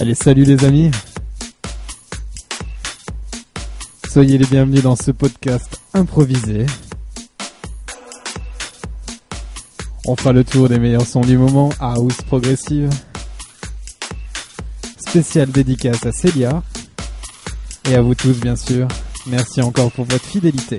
Allez, salut les amis. Soyez les bienvenus dans ce podcast improvisé. On fera le tour des meilleurs sons du moment, house progressive. Spécial dédicace à Célia. Et à vous tous bien sûr. Merci encore pour votre fidélité.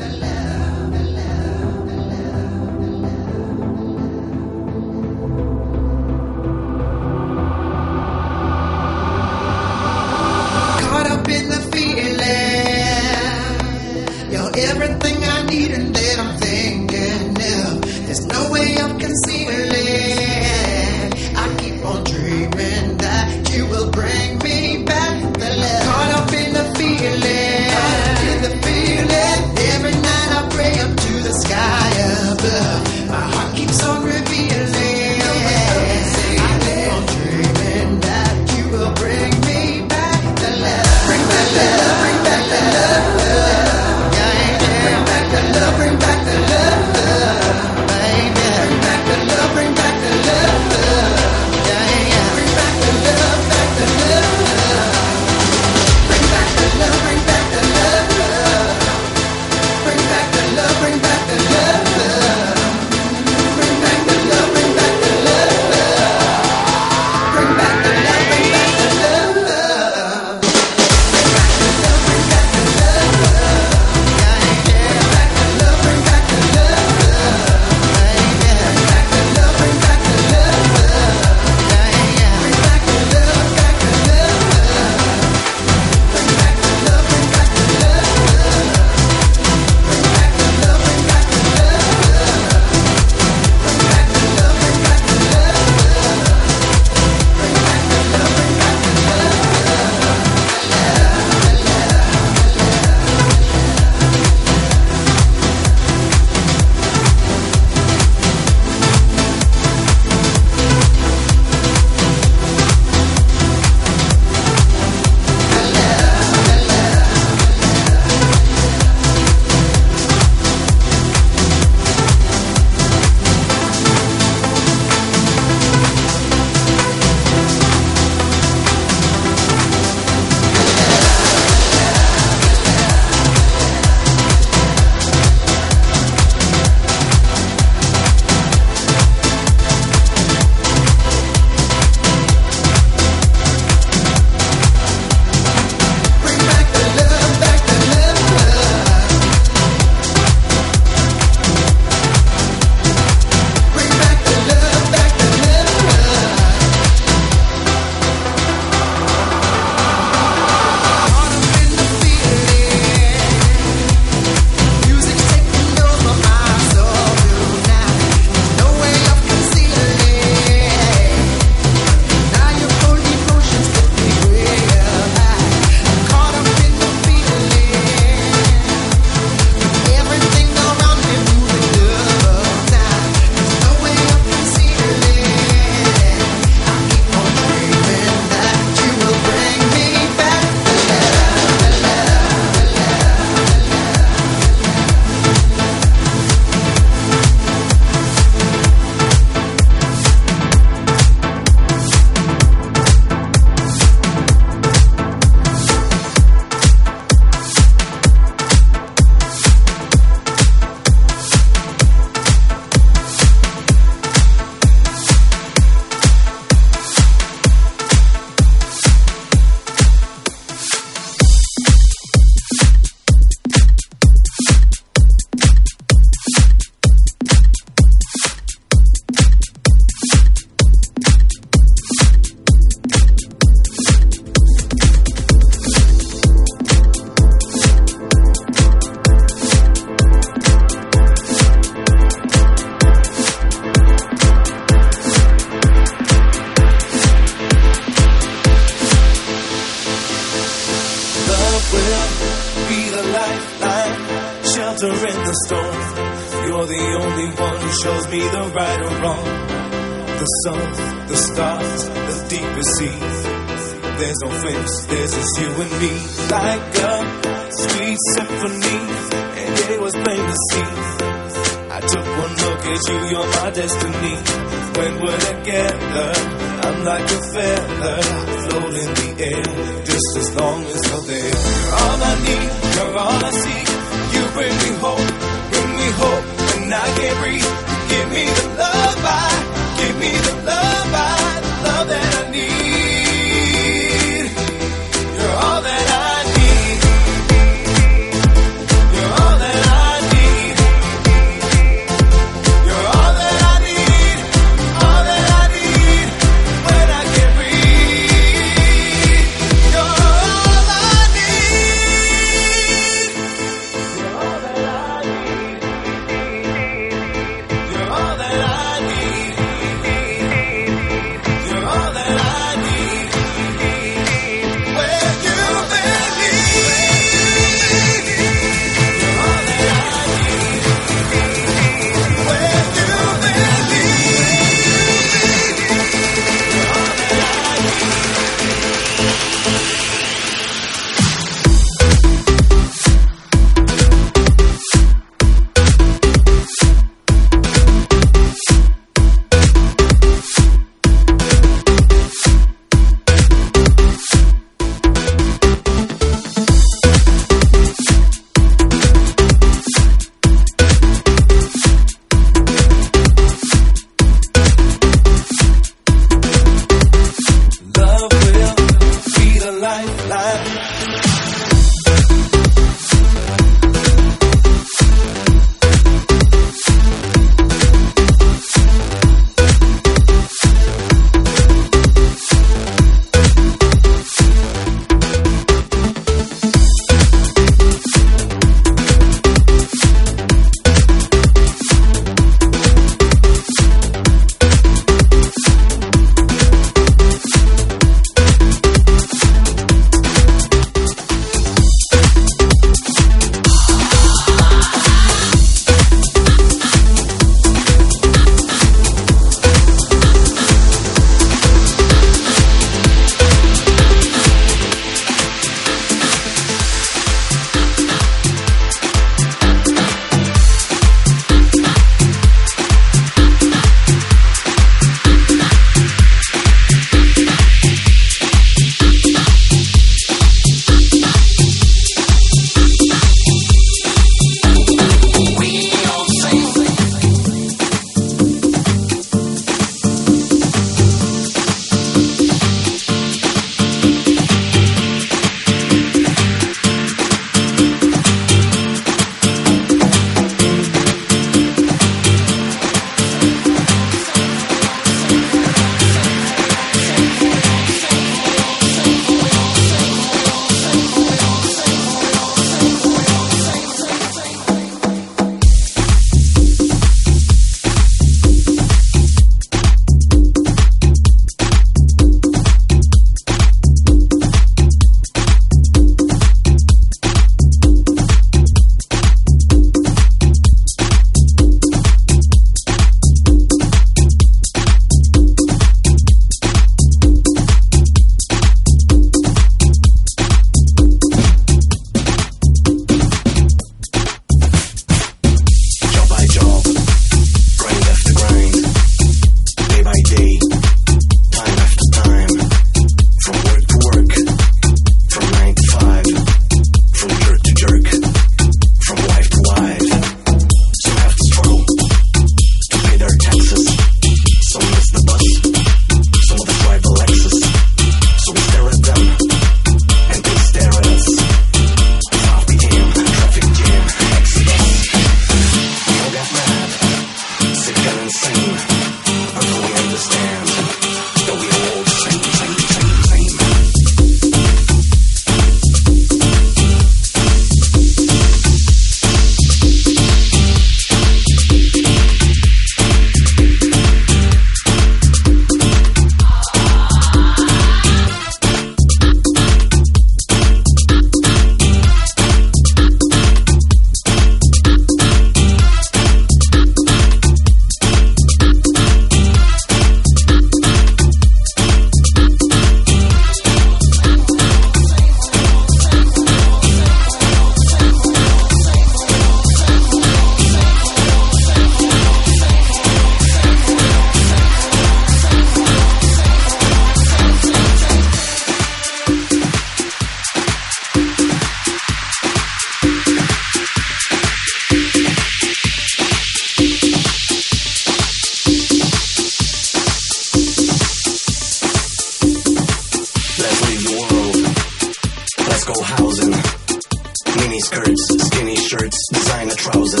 Trousers.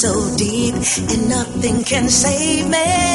So deep, and nothing can save me.